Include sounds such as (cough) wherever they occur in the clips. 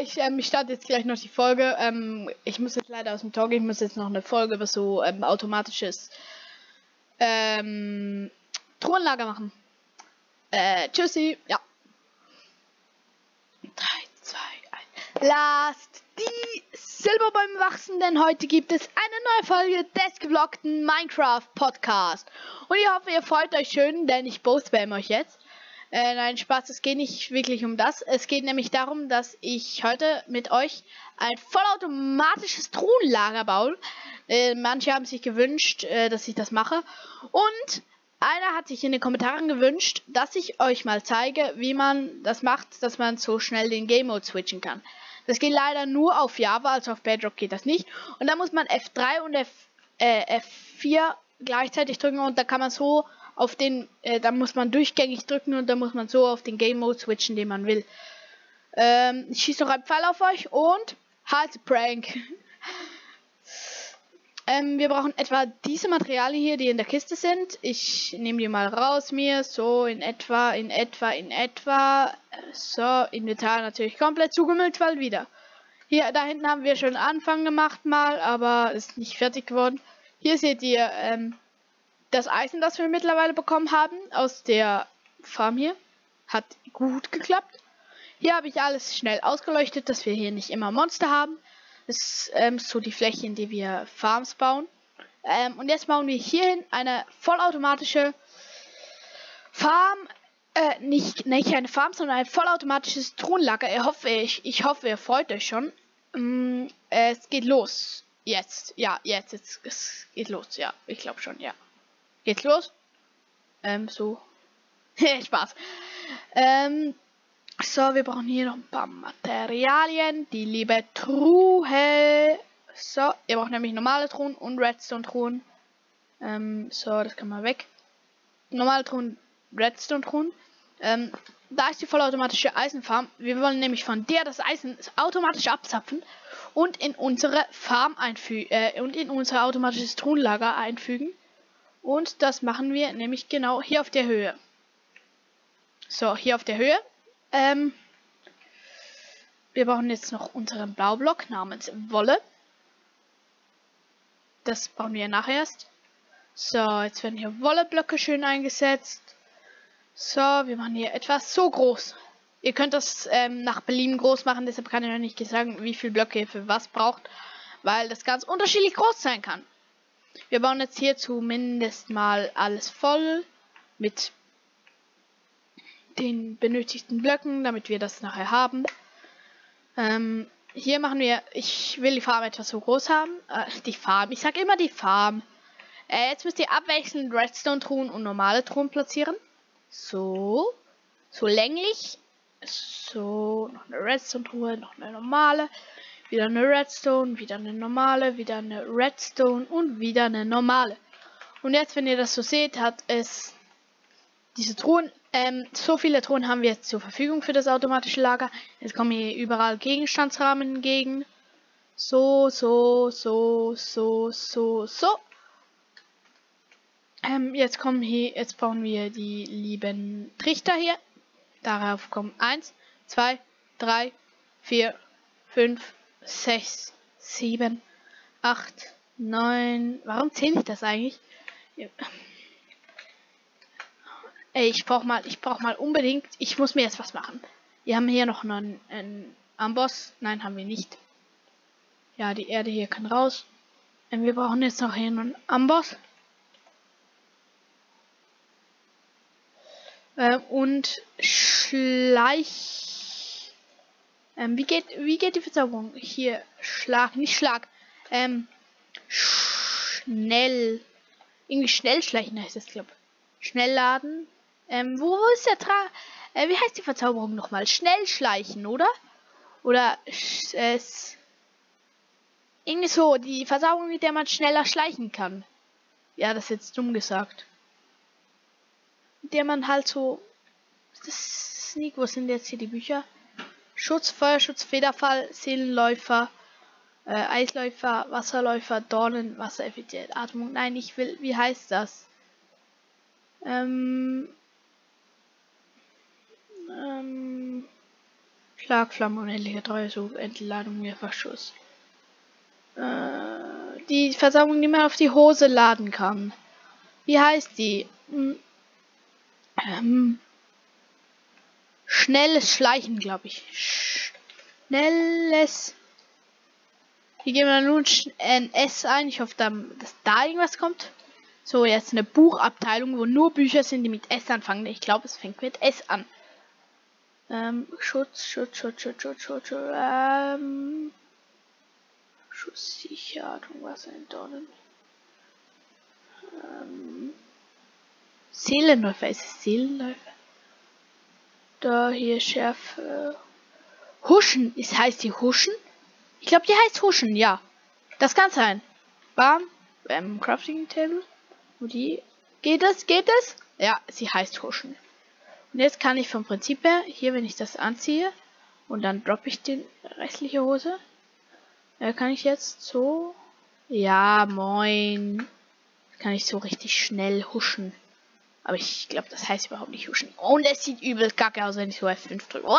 ich, ähm, ich starte jetzt gleich noch die Folge. Ähm, ich muss jetzt leider aus dem Talk, ich muss jetzt noch eine Folge über so ähm, automatisches ähm, Truhenlager machen. Äh, tschüssi. Ja. 3, 2, 1. Lasst die Silber beim Wachsen, denn heute gibt es eine neue Folge des gevloggten Minecraft Podcast. Und ich hoffe, ihr freut euch schön, denn ich boastbam euch jetzt. Äh, nein, Spaß, es geht nicht wirklich um das. Es geht nämlich darum, dass ich heute mit euch ein vollautomatisches Truhenlager baue. Äh, manche haben sich gewünscht, äh, dass ich das mache. Und einer hat sich in den Kommentaren gewünscht, dass ich euch mal zeige, wie man das macht, dass man so schnell den Game Mode switchen kann. Das geht leider nur auf Java, also auf Bedrock geht das nicht. Und da muss man F3 und F, äh, F4 gleichzeitig drücken und da kann man so auf den, äh, da muss man durchgängig drücken und da muss man so auf den Game Mode switchen, den man will. Ähm, ich schieße noch einen Pfeil auf euch und halt Prank. (laughs) ähm, wir brauchen etwa diese Materialien hier, die in der Kiste sind. Ich nehme die mal raus mir, so in etwa, in etwa, in etwa. So, Inventar natürlich komplett zugemüllt, weil wieder. Hier, da hinten haben wir schon Anfang gemacht mal, aber ist nicht fertig geworden. Hier seht ihr, ähm, das Eisen, das wir mittlerweile bekommen haben aus der Farm hier, hat gut geklappt. Hier habe ich alles schnell ausgeleuchtet, dass wir hier nicht immer Monster haben. Das ist ähm, so die Fläche, in der wir Farms bauen. Ähm, und jetzt bauen wir hierhin eine vollautomatische Farm. Äh, nicht, nicht eine Farm, sondern ein vollautomatisches Thronlager. Ich hoffe, ich, ich hoffe, ihr freut euch schon. Ähm, es geht los. Jetzt. Ja, jetzt. jetzt es geht los. Ja, ich glaube schon, ja. Geht's los? Ähm, so. (laughs) Spaß. Ähm, so, wir brauchen hier noch ein paar Materialien. Die liebe Truhe. So, ihr braucht nämlich normale Truhen und Redstone-Truhen. Ähm, so, das kann mal weg. Normale Truhen, Redstone-Truhen. Ähm, da ist die vollautomatische Eisenfarm. Wir wollen nämlich von der das Eisen automatisch abzapfen und in unsere Farm einfügen äh, und in unser automatisches Truhenlager einfügen. Und das machen wir nämlich genau hier auf der Höhe. So, hier auf der Höhe. Ähm, wir brauchen jetzt noch unseren Blaublock namens Wolle. Das bauen wir nachher erst. So, jetzt werden hier Wolleblöcke schön eingesetzt. So, wir machen hier etwas so groß. Ihr könnt das ähm, nach Belieben groß machen, deshalb kann ich noch nicht sagen, wie viele Blöcke ihr für was braucht, weil das ganz unterschiedlich groß sein kann. Wir bauen jetzt hier zumindest mal alles voll mit den benötigten Blöcken, damit wir das nachher haben. Ähm, hier machen wir, ich will die Farm etwas so groß haben. Äh, die Farm, ich sage immer die Farm. Äh, jetzt müsst ihr abwechselnd Redstone-Truhen und normale Truhen platzieren. So. So länglich. So, noch eine Redstone-Truhe, noch eine normale. Wieder eine Redstone, wieder eine normale, wieder eine Redstone und wieder eine normale. Und jetzt, wenn ihr das so seht, hat es diese Truhen, ähm, so viele Truhen haben wir jetzt zur Verfügung für das automatische Lager. Jetzt kommen hier überall Gegenstandsrahmen entgegen. So, so, so, so, so, so. Ähm, jetzt kommen hier, jetzt brauchen wir die lieben Trichter hier. Darauf kommen 1, 2, 3, 4, 5, 6, 7, 8, 9. Warum zähle ich das eigentlich? Ey, ich brauch mal, ich brauch mal unbedingt, ich muss mir jetzt was machen. Wir haben hier noch einen, einen Amboss. Nein, haben wir nicht. Ja, die Erde hier kann raus. Und wir brauchen jetzt noch hier einen Amboss. Ähm, und Schleich ähm, wie geht, wie geht die Verzauberung? Hier, Schlag, nicht Schlag. Ähm, schnell. Irgendwie schnell schleichen heißt das, glaube Schnell laden. Ähm, wo ist der Tra... Äh, wie heißt die Verzauberung nochmal? Schnell schleichen, oder? Oder, es... Äh, irgendwie so, die Verzauberung, mit der man schneller schleichen kann. Ja, das ist jetzt dumm gesagt. Mit der man halt so... Das Sneak, wo sind jetzt hier die Bücher? Schutz, Feuerschutz, Federfall, Seelenläufer, äh, Eisläufer, Wasserläufer, Dornen, Wassereffizient, Atmung. Nein, ich will, wie heißt das? Ähm, ähm, Schlagflamme, unendliche Treue, so Entladung, Mehrfachschuss. Äh, die Versammlung, die man auf die Hose laden kann. Wie heißt die? Hm. Ähm, schnelles Schleichen, glaube ich. Schnelles. Hier gehen wir nun ein S ein. Ich hoffe, dass da irgendwas kommt. So, jetzt eine Buchabteilung, wo nur Bücher sind, die mit S anfangen. Ich glaube, es fängt mit S an. Ähm, Schutz, Schutz, Schutz, Schutz, Schutz, Schutz, Schutz, ähm, Schusssicherung, was sind Dornen? Ähm, Seelenläufer, ist es Seelenläufer? Da hier Schärfe. Huschen, ist heißt die Huschen? Ich glaube, die heißt Huschen, ja. Das kann sein. Bam, ähm, Crafting Table. Wo die? Geht es? Geht es? Ja, sie heißt Huschen. Und jetzt kann ich vom Prinzip her, hier, wenn ich das anziehe, und dann droppe ich die restliche Hose, äh, kann ich jetzt so, ja, moin, kann ich so richtig schnell huschen. Aber ich glaube, das heißt überhaupt nicht huschen. Und es sieht übel kacke aus, wenn ich so F5 drücke. Wow,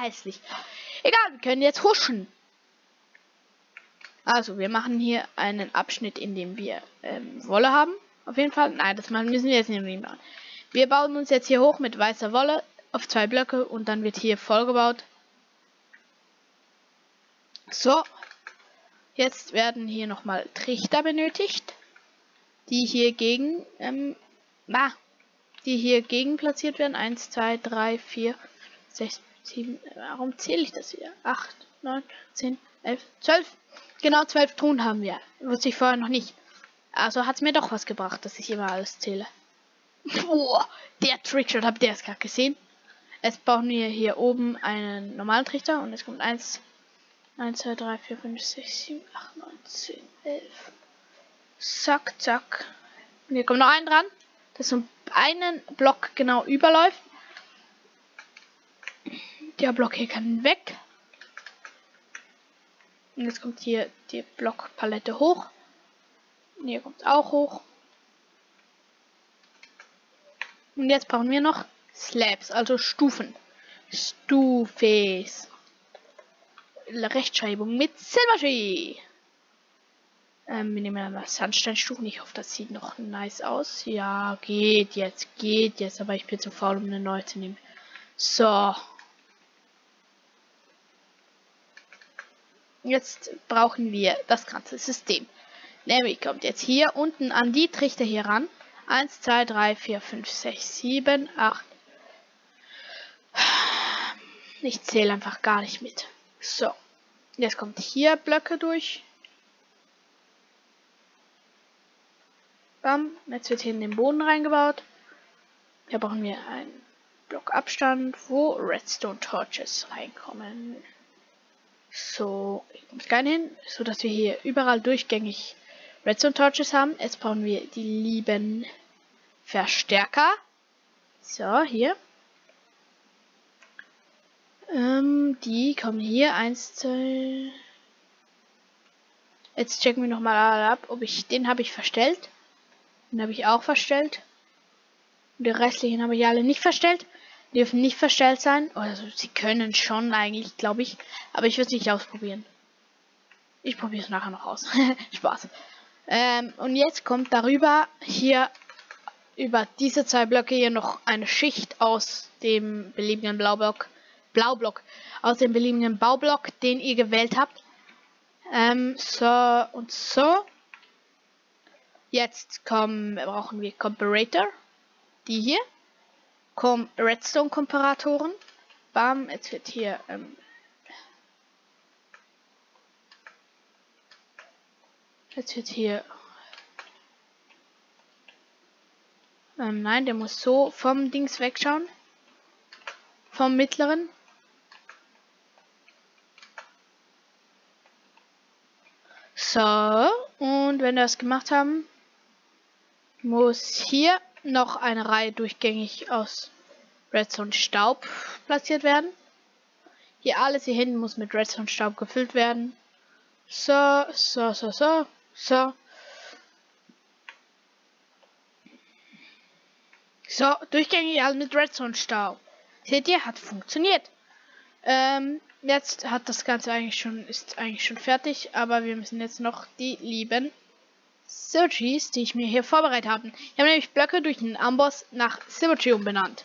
hässlich. Egal, wir können jetzt huschen. Also, wir machen hier einen Abschnitt, in dem wir ähm, Wolle haben. Auf jeden Fall. Nein, das müssen wir jetzt nicht machen. Wir bauen uns jetzt hier hoch mit weißer Wolle auf zwei Blöcke und dann wird hier vollgebaut. So. Jetzt werden hier nochmal Trichter benötigt, die hier gegen, ähm, ah, die hier gegen platziert werden. 1, 2, 3, 4, 6, 7, warum zähle ich das hier? 8, 9, 10, 11, 12. Genau 12 Truhen haben wir. Wusste ich vorher noch nicht. Also hat es mir doch was gebracht, dass ich immer alles zähle. Boah, (laughs) der Trickshot, habt ihr es gerade gesehen? Jetzt brauchen wir hier oben einen normalen Trichter und es kommt 1, 1, 2, 3, 4, 5, 6, 7, 8, 9, 10, 11. Zack, zack. Und hier kommt noch ein dran, das so einen Block genau überläuft. Der Block hier kann weg. Und jetzt kommt hier die Blockpalette hoch. Und hier kommt auch hoch. Und jetzt brauchen wir noch Slabs, also Stufen. Stufes. Rechtschreibung mit Silvertree. Ähm, wir nehmen mal Sandsteinstufen. Ich hoffe, das sieht noch nice aus. Ja, geht jetzt, geht jetzt. Aber ich bin zu faul, um eine neue zu nehmen. So. Jetzt brauchen wir das ganze System. Nämlich kommt jetzt hier unten an die Trichter hier ran. 1, 2, 3, 4, 5, 6, 7, 8. Ich zähle einfach gar nicht mit. So. Jetzt kommt hier Blöcke durch. Bam. Jetzt wird hier in den Boden reingebaut. Hier brauchen wir einen Block Abstand, wo Redstone Torches reinkommen. So, ich muss keinen hin, so dass wir hier überall durchgängig Redstone Torches haben. Jetzt brauchen wir die lieben Verstärker. So, hier. Ähm, die kommen hier. Eins, zwei. Jetzt checken wir nochmal ab, ob ich den habe ich verstellt. Den habe ich auch verstellt. Und die restlichen habe ich alle nicht verstellt. Die dürfen nicht verstellt sein. Also sie können schon eigentlich, glaube ich. Aber ich würde es nicht ausprobieren. Ich probiere es nachher noch aus. (laughs) Spaß. Ähm, und jetzt kommt darüber hier über diese zwei Blöcke hier noch eine Schicht aus dem beliebigen Blaublock, Blaublock, aus dem beliebigen Baublock, den ihr gewählt habt. Ähm, so und so. Jetzt kommen, brauchen wir Comparator. Die hier. Com Redstone Komparatoren. Bam, jetzt wird hier ähm, jetzt wird hier Ähm, nein, der muss so vom Dings wegschauen. Vom mittleren. So, und wenn wir das gemacht haben, muss hier noch eine Reihe durchgängig aus Redstone Staub platziert werden. Hier alles hier hinten muss mit Redstone Staub gefüllt werden. So, so, so, so, so. So, durchgängig alles mit Redstone-Staub. Seht ihr, hat funktioniert. Ähm, jetzt hat das Ganze eigentlich schon, ist eigentlich schon fertig, aber wir müssen jetzt noch die lieben Searchies, die ich mir hier vorbereitet habe. Ich habe nämlich Blöcke durch den Amboss nach Symmetry umbenannt.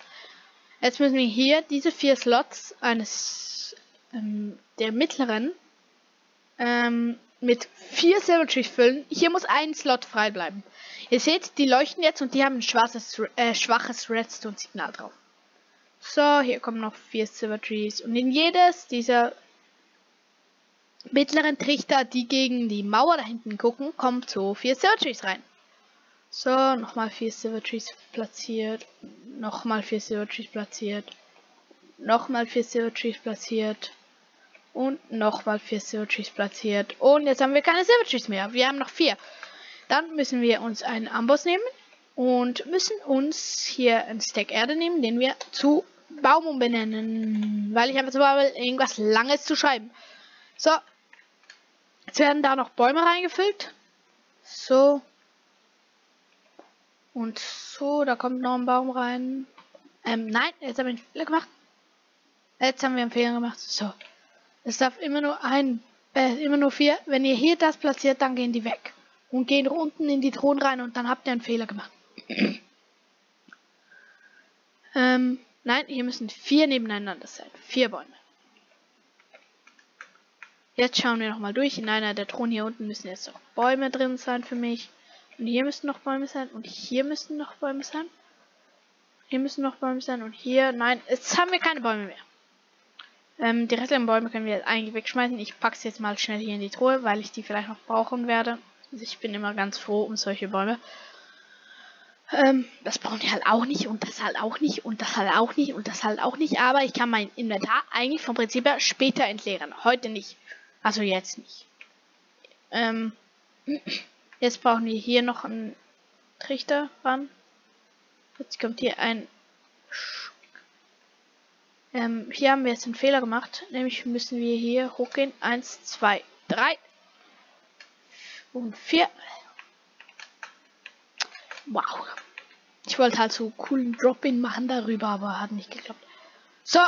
Jetzt müssen wir hier diese vier Slots eines ähm, der mittleren ähm, mit vier Symmetries füllen. Hier muss ein Slot frei bleiben. Ihr seht, die leuchten jetzt und die haben ein schwarzes, äh, schwaches Redstone-Signal drauf. So, hier kommen noch vier Silver Trees. Und in jedes dieser mittleren Trichter, die gegen die Mauer da hinten gucken, kommt so vier Silver Trees rein. So, nochmal vier Silver Trees platziert. Nochmal vier Silver Trees platziert. Nochmal vier Silver Trees platziert. Und nochmal vier Silver Trees platziert. Und jetzt haben wir keine Silver Trees mehr. Wir haben noch vier. Dann müssen wir uns einen Amboss nehmen. Und müssen uns hier ein Stack Erde nehmen, den wir zu Baum umbenennen. Weil ich habe jetzt mal irgendwas Langes zu schreiben. So. Jetzt werden da noch Bäume reingefüllt. So. Und so, da kommt noch ein Baum rein. Ähm, nein, jetzt habe ich einen Fehler gemacht. Jetzt haben wir einen Fehler gemacht. So. Es darf immer nur ein, äh, immer nur vier. Wenn ihr hier das platziert, dann gehen die weg. Und gehen unten in die Thron rein und dann habt ihr einen Fehler gemacht. (clears throat) ähm, Nein, hier müssen vier nebeneinander sein. Vier Bäume. Jetzt schauen wir nochmal durch. In einer der Thronen hier unten müssen jetzt noch Bäume drin sein für mich. Und hier müssen noch Bäume sein. Und hier müssen noch Bäume sein. Hier müssen noch Bäume sein. Und hier, nein, jetzt haben wir keine Bäume mehr. Ähm, die restlichen Bäume können wir jetzt eigentlich wegschmeißen. Ich packe sie jetzt mal schnell hier in die Truhe, weil ich die vielleicht noch brauchen werde. Also ich bin immer ganz froh um solche Bäume. Ähm, das brauchen wir halt auch nicht und das halt auch nicht und das halt auch nicht und das halt auch nicht. Aber ich kann mein Inventar eigentlich vom Prinzip her später entleeren. Heute nicht. Also jetzt nicht. Ähm, jetzt brauchen wir hier noch einen Trichter ran. Jetzt kommt hier ein... Ähm, hier haben wir jetzt einen Fehler gemacht. Nämlich müssen wir hier hochgehen. Eins, zwei, drei und vier. Wow. Ich wollte halt so coolen Drop-In machen darüber, aber hat nicht geklappt. So.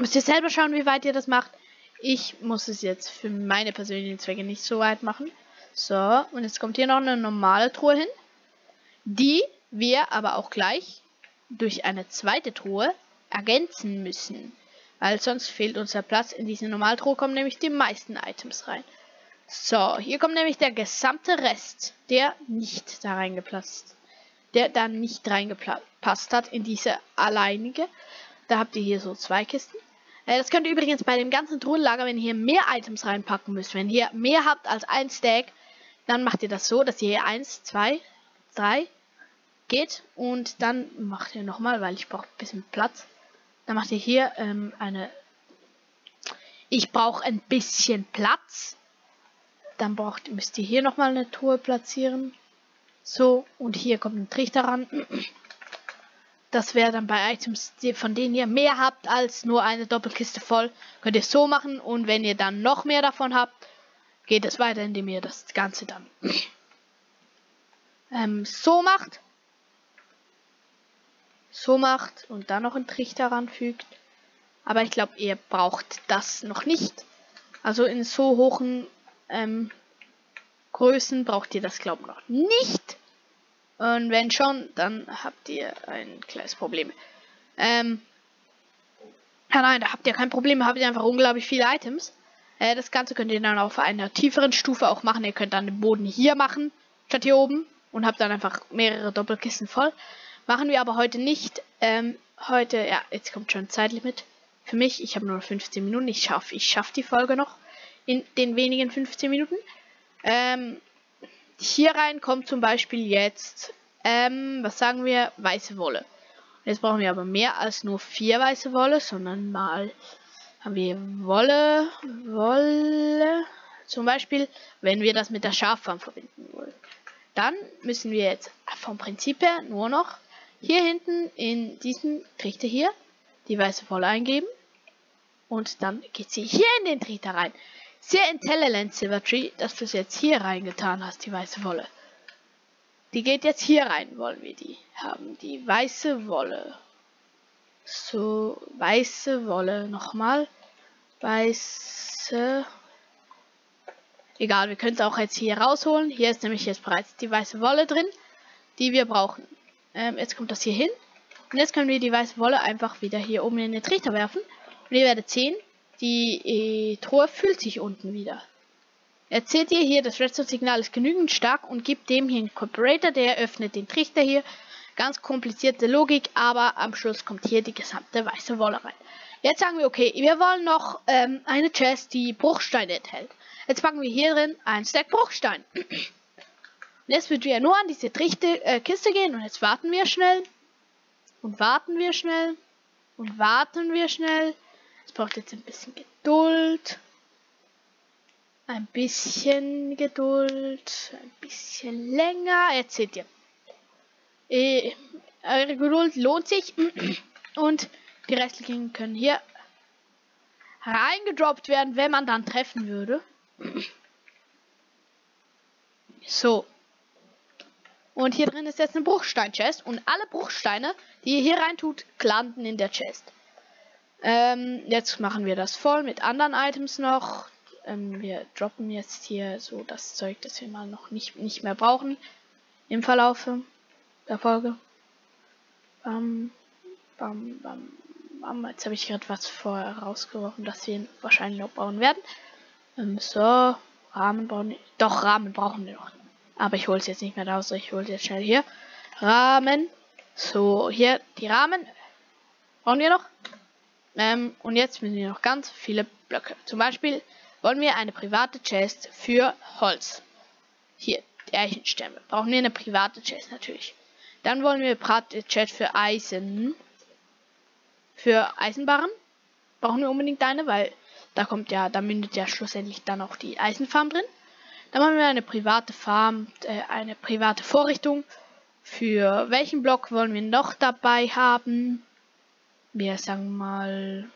Müsst ihr selber schauen, wie weit ihr das macht. Ich muss es jetzt für meine persönlichen Zwecke nicht so weit machen. So, und jetzt kommt hier noch eine normale Truhe hin. Die wir aber auch gleich durch eine zweite Truhe ergänzen müssen. Weil sonst fehlt uns der Platz. In diese Normaltruhe kommen nämlich die meisten Items rein. So, hier kommt nämlich der gesamte Rest, der nicht da reingepasst, der da nicht reingepasst hat in diese alleinige. Da habt ihr hier so zwei Kisten. Äh, das könnt ihr übrigens bei dem ganzen Truhenlager, wenn ihr hier mehr Items reinpacken müsst, wenn ihr mehr habt als ein Stack, dann macht ihr das so, dass ihr hier eins, zwei, drei geht und dann macht ihr nochmal, weil ich brauche ein bisschen Platz. Dann macht ihr hier ähm, eine. Ich brauche ein bisschen Platz dann braucht, müsst ihr hier nochmal eine Truhe platzieren. So, und hier kommt ein Trichter ran. (clears throat) Das wäre dann bei Items, von denen ihr mehr habt als nur eine Doppelkiste voll, könnt ihr so machen. Und wenn ihr dann noch mehr davon habt, geht es weiter, indem ihr das Ganze dann (sniffs) ähm, so macht. So macht und dann noch einen Trichter ranfügt. Aber ich glaube, ihr braucht das noch nicht. Also in so hohen ähm, Größen braucht ihr das, glaube ich, noch nicht. Und wenn schon, dann habt ihr ein kleines Problem. Ähm, ja, nein, da habt ihr kein Problem, habt ihr einfach unglaublich viele Items. Äh, das Ganze könnt ihr dann auf einer tieferen Stufe auch machen. Ihr könnt dann den Boden hier machen, statt hier oben. Und habt dann einfach mehrere Doppelkisten voll. Machen wir aber heute nicht. Ähm, heute, ja, jetzt kommt schon ein Zeitlimit. Für mich, ich habe nur 15 Minuten. Ich schaffe ich schaff die Folge noch in den wenigen 15 Minuten. Ähm, hier rein kommt zum Beispiel jetzt, ähm, was sagen wir, weiße Wolle. Jetzt brauchen wir aber mehr als nur vier weiße Wolle, sondern mal haben wir Wolle, Wolle, zum Beispiel, wenn wir das mit der Schaffarm verbinden wollen. Dann müssen wir jetzt vom Prinzip her nur noch hier hinten in diesen Trichter hier die weiße Wolle eingeben. Und dann geht sie hier in den Trichter rein. Sehr intelligent, Silvertree, dass du es jetzt hier reingetan hast, die weiße Wolle. Die geht jetzt hier rein, wollen wir die haben. Die weiße Wolle. So, weiße Wolle nochmal. Weiße. Egal, wir können es auch jetzt hier rausholen. Hier ist nämlich jetzt bereits die weiße Wolle drin, die wir brauchen. Ähm, jetzt kommt das hier hin. Und jetzt können wir die weiße Wolle einfach wieder hier oben in den Trichter werfen. Und ihr werdet sehen, die äh, Truhe füllt sich unten wieder. Seht ihr hier, das Redstone-Signal ist genügend stark und gibt dem hier einen Comparator, der öffnet den Trichter hier. Ganz komplizierte Logik, aber am Schluss kommt hier die gesamte weiße Wolle rein. Jetzt sagen wir, okay, wir wollen noch ähm, eine Chest, die Bruchsteine enthält. Jetzt packen wir hier drin ein Stack Bruchstein. (clears throat) Jetzt wird wir nur an diese Trichte, äh, Kiste gehen und jetzt warten wir schnell. Und warten wir schnell. Und warten wir schnell. Es braucht jetzt ein bisschen Geduld. Ein bisschen Geduld. Ein bisschen länger. Jetzt seht ihr. Äh, eure Geduld lohnt sich. (clears throat) Und die restlichen können hier reingedroppt werden, wenn man dann treffen würde. So. Und hier drin ist jetzt eine Bruchstein-Chest. Und alle Bruchsteine, die ihr hier rein tut, landen in der Chest. Ähm, jetzt machen wir das voll mit anderen Items noch. Ähm, wir droppen jetzt hier so das Zeug, das wir mal noch nicht, nicht mehr brauchen. Im Verlaufe der Folge. Bam, bam, bam, bam. Jetzt habe ich gerade was vorher rausgeworfen, dass wir wahrscheinlich noch bauen werden. Ähm, so, Rahmen bauen. Doch, Rahmen brauchen wir noch. Aber ich hole es jetzt nicht mehr raus. Ich hole es jetzt schnell hier. Rahmen. So, hier die Rahmen. Brauchen wir noch. Ähm, und jetzt müssen wir noch ganz viele Blöcke. Zum Beispiel wollen wir eine private Chest für Holz. Hier, die Eichenstämme. Brauchen wir eine private Chest natürlich. Dann wollen wir private Chest für Eisen. Für Eisenbarren. Brauchen wir unbedingt eine, weil da kommt ja, da mündet ja schlussendlich dann auch die Eisenfarm drin. Dann haben wir eine private Farm, äh, eine private Vorrichtung. Für welchen Block wollen wir noch dabei haben? Wir sagen mal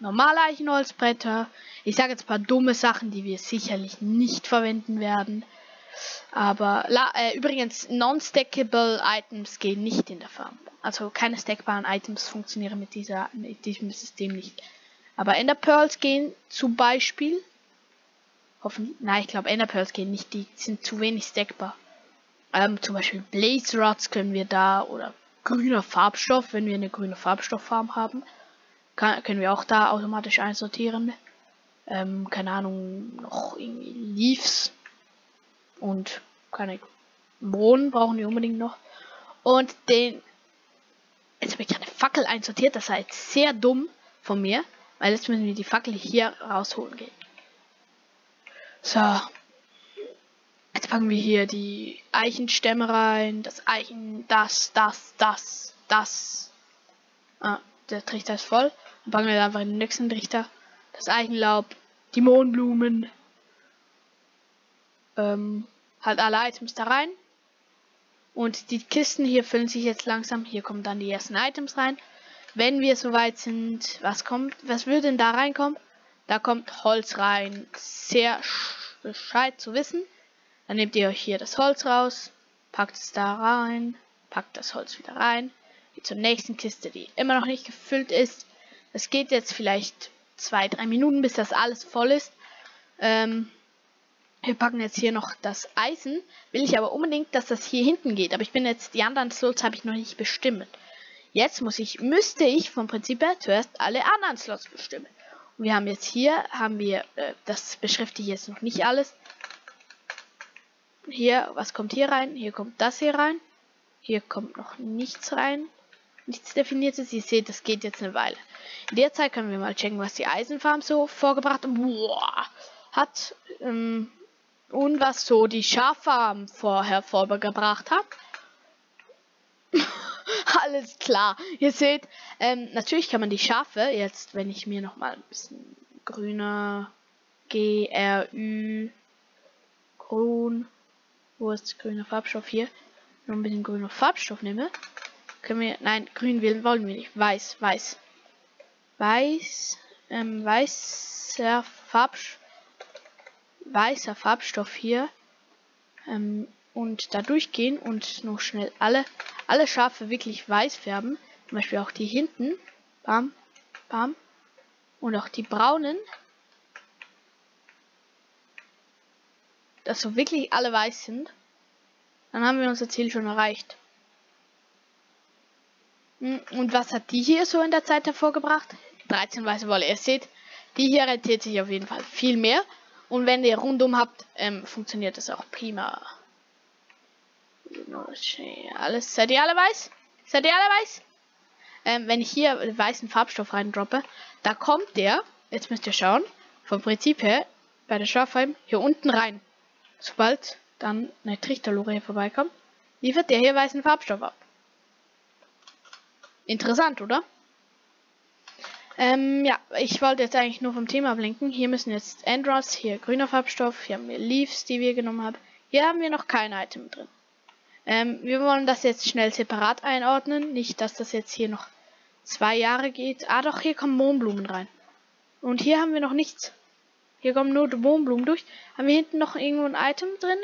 normale Eichenholzbretter. Ich sage jetzt ein paar dumme Sachen, die wir sicherlich nicht verwenden werden. Aber äh, übrigens, non-stackable Items gehen nicht in der Farm. Also keine stackbaren Items funktionieren mit, dieser, mit diesem System nicht. Aber Ender Pearls gehen zum Beispiel. Hoffen, nein, ich glaube Ender Pearls gehen nicht. Die sind zu wenig stackbar. Ähm, zum Beispiel Blaze Rods können wir da oder grüner Farbstoff, wenn wir eine grüne Farbstofffarm haben, kann, können wir auch da automatisch einsortieren. Ähm, keine Ahnung, noch irgendwie Leaves und keine Bohnen brauchen wir unbedingt noch. Und den. Jetzt habe ich gerade Fackel einsortiert, das war sehr dumm von mir. Weil jetzt müssen wir die Fackel hier rausholen gehen. So. Jetzt packen wir hier die Eichenstämme rein. Das Eichen, das, das, das, das. Ah, der Trichter ist voll. Dann packen wir einfach in den nächsten Trichter. Das Eichenlaub, die Mohnblumen. Ähm, halt alle Items da rein. Und die Kisten hier füllen sich jetzt langsam. Hier kommen dann die ersten Items rein. Wenn wir soweit sind, was kommt, was würde denn da reinkommen? Da kommt Holz rein. Sehr Bescheid zu wissen. Dann nehmt ihr euch hier das Holz raus, packt es da rein, packt das Holz wieder rein, geht zur nächsten Kiste, die immer noch nicht gefüllt ist. Es geht jetzt vielleicht zwei, drei Minuten, bis das alles voll ist. Ähm, wir packen jetzt hier noch das Eisen. Will ich aber unbedingt, dass das hier hinten geht. Aber ich bin jetzt, die anderen Slots habe ich noch nicht bestimmt. Jetzt muss ich, müsste ich vom Prinzip her zuerst alle anderen Slots bestimmen. Und wir haben jetzt hier, haben wir, äh, das beschrifte ich jetzt noch nicht alles. Hier, was kommt hier rein? Hier kommt das hier rein. Hier kommt noch nichts rein. Nichts definiertes. Ihr seht, das geht jetzt eine Weile. In der Zeit können wir mal checken, was die Eisenfarm so vorgebracht boah, hat. Ähm, und was so die Schaffarm vorher vorgebracht hat. (laughs) Alles klar. Ihr seht, ähm, natürlich kann man die Schafe jetzt, wenn ich mir noch mal ein bisschen grüner GRÜ grün, wo ist grüner Farbstoff hier? Noch ein bisschen grüner Farbstoff nehme, können wir, nein, grün wählen wollen wir nicht, weiß, weiß, weiß, ähm, weißer Farbstoff, weißer Farbstoff hier, ähm, und da durchgehen und noch schnell alle alle Schafe wirklich weiß färben, Zum Beispiel auch die hinten. Bam, bam. Und auch die braunen. Dass so wirklich alle weiß sind. Dann haben wir unser Ziel schon erreicht. Hm, und was hat die hier so in der Zeit hervorgebracht? 13 weiße Wolle. Ihr seht, die hier rentiert sich auf jeden Fall viel mehr. Und wenn ihr rundum habt, ähm, funktioniert das auch prima. Alles, seid ihr alle weiß? Seid ihr alle weiß? Ähm, wenn ich hier weißen Farbstoff reindroppe, da kommt der, jetzt müsst ihr schauen, vom Prinzip her, bei der Schafheim, hier unten rein. Sobald dann eine Trichterlore hier vorbeikommt, liefert der hier weißen Farbstoff ab. Interessant, oder? Ähm, ja, ich wollte jetzt eigentlich nur vom Thema ablenken. Hier müssen jetzt Andros, hier grüner Farbstoff, hier haben wir Leaves, die wir genommen haben. Hier haben wir noch kein Item drin. Ähm, wir wollen das jetzt schnell separat einordnen. Nicht, dass das jetzt hier noch zwei Jahre geht. Ah, doch, hier kommen Mohnblumen rein. Und hier haben wir noch nichts. Hier kommen nur die Mohnblumen durch. Haben wir hinten noch irgendwo ein Item drin?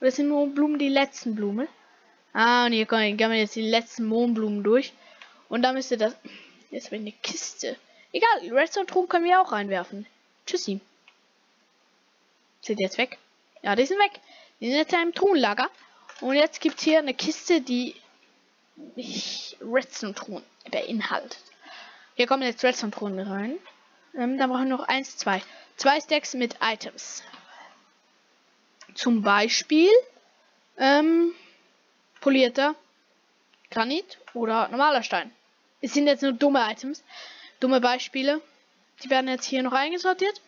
Oder sind Mohnblumen die letzten Blumen? Ah, und hier kommen, wir jetzt die letzten Mohnblumen durch. Und da müsste das... Jetzt wäre eine Kiste. Egal, Redstone-Truhen können wir auch reinwerfen. Tschüssi. Sind die jetzt weg? Ja, die sind weg. Die sind jetzt in einem Truhenlager. Und jetzt gibt es hier eine Kiste, die Redstone-Truhen beinhaltet. Hier kommen jetzt Redstone-Truhen rein. Ähm, dann brauchen wir noch eins, zwei. Zwei Stacks mit Items. Zum Beispiel ähm, polierter Granit oder normaler Stein. Es sind jetzt nur dumme Items, dumme Beispiele. Die werden jetzt hier noch eingesortiert.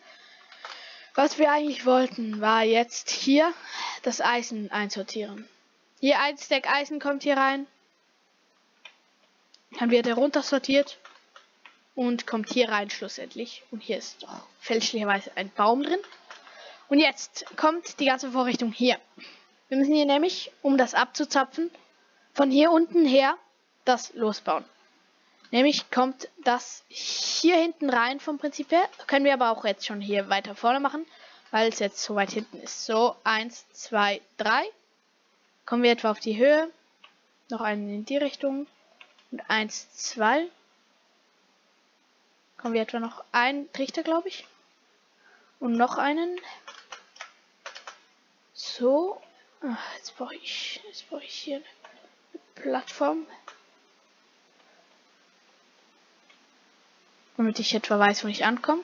Was wir eigentlich wollten, war jetzt hier das Eisen einsortieren. Hier ein Stack Eisen kommt hier rein. Dann wird er runter sortiert und kommt hier rein schlussendlich. Und hier ist doch fälschlicherweise ein Baum drin. Und jetzt kommt die ganze Vorrichtung hier. Wir müssen hier nämlich, um das abzuzapfen, von hier unten her das losbauen. Nämlich kommt das hier hinten rein vom Prinzip her. Können wir aber auch jetzt schon hier weiter vorne machen, weil es jetzt so weit hinten ist. So, 1, 2, 3. Kommen wir etwa auf die Höhe. Noch einen in die Richtung. Und 1, 2. Haben wir etwa noch einen Trichter, glaube ich. Und noch einen. So. Ach, jetzt brauche ich, jetzt brauche ich hier eine Plattform. Damit ich etwa weiß, wo ich ankomme.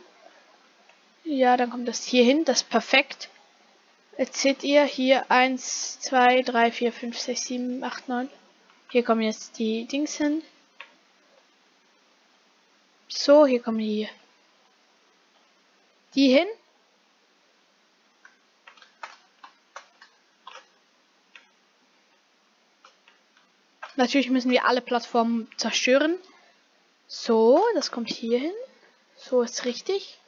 Ja, dann kommt das hier hin. Das ist perfekt. Jetzt seht ihr hier 1, 2, 3, 4, 5, 6, 7, 8, 9. Hier kommen jetzt die Dings hin. So, hier kommen die, die hin. Natürlich müssen wir alle Plattformen zerstören. So, das kommt hier hin. So ist richtig.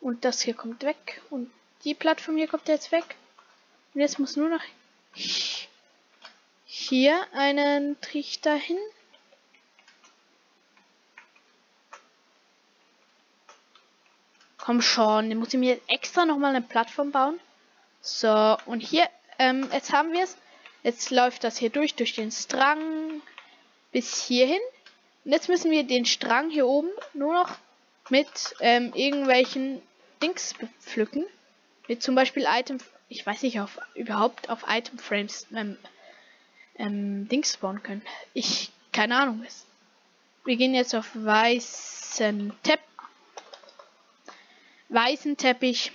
Und das hier kommt weg. Und die Plattform hier kommt jetzt weg. Und jetzt muss nur noch hier einen Trichter hin. Komm schon, den muss ich mir extra nochmal eine Plattform bauen. So, und hier, ähm, jetzt haben wir es. Jetzt läuft das hier durch, durch den Strang bis hierhin. Und jetzt müssen wir den Strang hier oben nur noch mit ähm, irgendwelchen Dings bepflücken. Mit zum Beispiel Item, ich weiß nicht, auf überhaupt auf Item Frames ähm, ähm, Dings spawnen können. Ich, keine Ahnung. Wir gehen jetzt auf weißen Tepp. Weißen Teppich.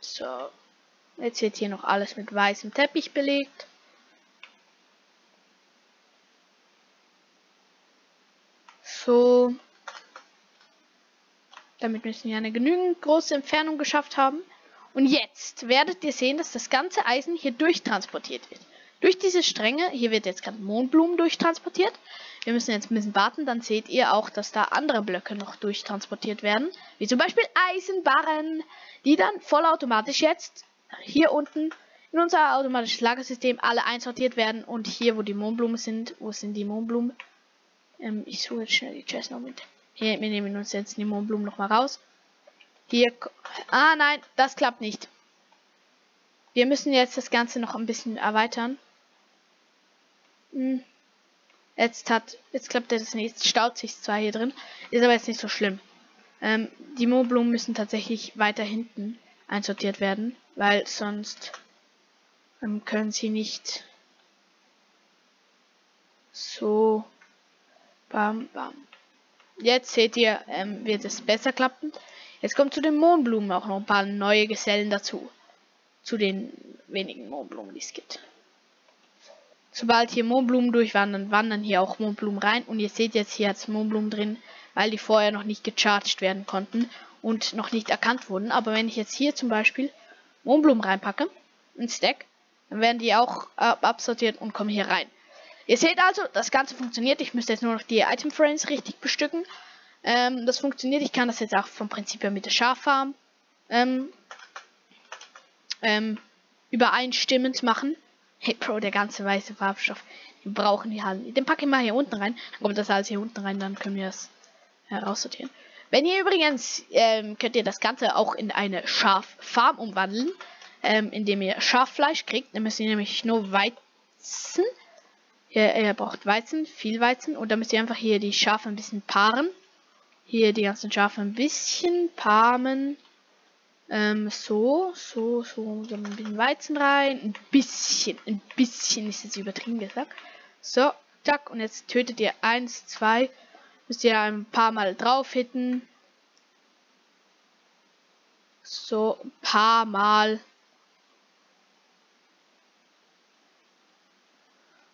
So. Jetzt wird hier noch alles mit weißem Teppich belegt. So. Damit müssen wir eine genügend große Entfernung geschafft haben. Und jetzt werdet ihr sehen, dass das ganze Eisen hier durchtransportiert wird. Durch diese Stränge, hier wird jetzt gerade Mondblumen durchtransportiert. Wir müssen jetzt ein bisschen warten, dann seht ihr auch, dass da andere Blöcke noch durchtransportiert werden. Wie zum Beispiel Eisenbarren, die dann vollautomatisch jetzt hier unten in unser automatisches Lagersystem alle einsortiert werden. Und hier, wo die Mondblumen sind, wo sind die Mondblumen? Ähm, ich suche jetzt schnell die Chest noch mit. Hier, wir nehmen uns jetzt die Mondblumen noch mal raus. Hier. Ah, nein, das klappt nicht. Wir müssen jetzt das Ganze noch ein bisschen erweitern. Hm. Jetzt hat, jetzt klappt er das nicht. Jetzt staut sich zwar hier drin, ist aber jetzt nicht so schlimm. Ähm, die Mohnblumen müssen tatsächlich weiter hinten einsortiert werden, weil sonst ähm, können sie nicht so bam bam. Jetzt seht ihr, ähm, wird es besser klappen. Jetzt kommt zu den Mohnblumen auch noch ein paar neue Gesellen dazu. Zu den wenigen Mohnblumen, die es gibt. Sobald hier Mohnblumen durchwandern, wandern hier auch Mohnblumen rein. Und ihr seht jetzt, hier hat es Mohnblumen drin, weil die vorher noch nicht gecharged werden konnten und noch nicht erkannt wurden. Aber wenn ich jetzt hier zum Beispiel Mohnblumen reinpacke, ein Stack, dann werden die auch äh, absortiert und kommen hier rein. Ihr seht also, das Ganze funktioniert. Ich müsste jetzt nur noch die Item Frames richtig bestücken. Ähm, das funktioniert. Ich kann das jetzt auch vom Prinzip her mit der Schaffarm ähm, ähm, übereinstimmend machen. Hey Bro, der ganze weiße Farbstoff, den brauchen die halt. Den packe ich mal hier unten rein. Dann kommt das alles hier unten rein, dann können wir es heraussortieren. Wenn ihr übrigens, ähm, könnt ihr das Ganze auch in eine Schaffarm umwandeln, ähm, indem ihr Schaffleisch kriegt. Dann müsst ihr nämlich nur Weizen Ihr, ihr braucht Weizen, viel Weizen. Und dann müsst ihr einfach hier die Schafe ein bisschen paaren. Hier die ganzen Schafe ein bisschen paaren. Ähm, so, so, so, so ein bisschen Weizen rein. Ein bisschen, ein bisschen ist jetzt übertrieben gesagt. So, zack. Und jetzt tötet ihr eins, zwei. Müsst ihr ein paar Mal drauf hitten. So, ein paar Mal.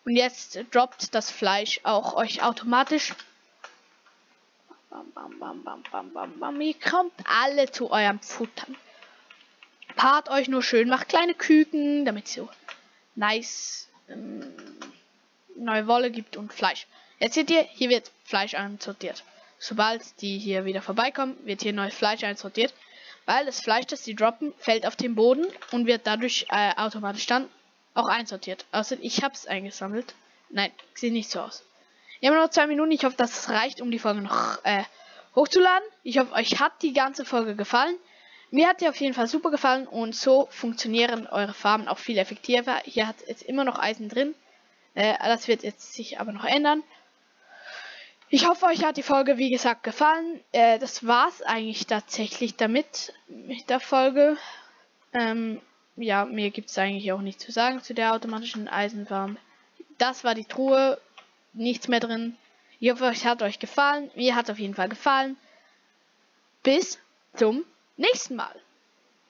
Und jetzt droppt das Fleisch auch euch automatisch. Bam, bam, bam, bam, bam, bam, bam. Ihr kommt alle zu eurem Futtern. Paart euch nur schön, macht kleine Küken, damit so nice ähm, neue Wolle gibt und Fleisch. Jetzt seht ihr, hier wird Fleisch einsortiert. Sobald die hier wieder vorbeikommen, wird hier neues Fleisch einsortiert. Weil das Fleisch, das sie droppen, fällt auf den Boden und wird dadurch äh, automatisch dann auch einsortiert. Außer ich habe es eingesammelt. Nein, sieht nicht so aus. Wir haben noch zwei Minuten. Ich hoffe, das reicht, um die Folge noch äh, hochzuladen. Ich hoffe, euch hat die ganze Folge gefallen. Mir hat die auf jeden Fall super gefallen und so funktionieren eure Farben auch viel effektiver. Hier hat jetzt immer noch Eisen drin. Äh, das wird jetzt sich aber noch ändern. Ich hoffe, euch hat die Folge, wie gesagt, gefallen. Äh, das war's eigentlich tatsächlich damit, mit der Folge. Ähm, ja, mir gibt es eigentlich auch nichts zu sagen zu der automatischen Eisenfarm. Das war die Truhe, nichts mehr drin. Ich hoffe, es hat euch gefallen. Mir hat es auf jeden Fall gefallen. Bis zum nächsten Mal.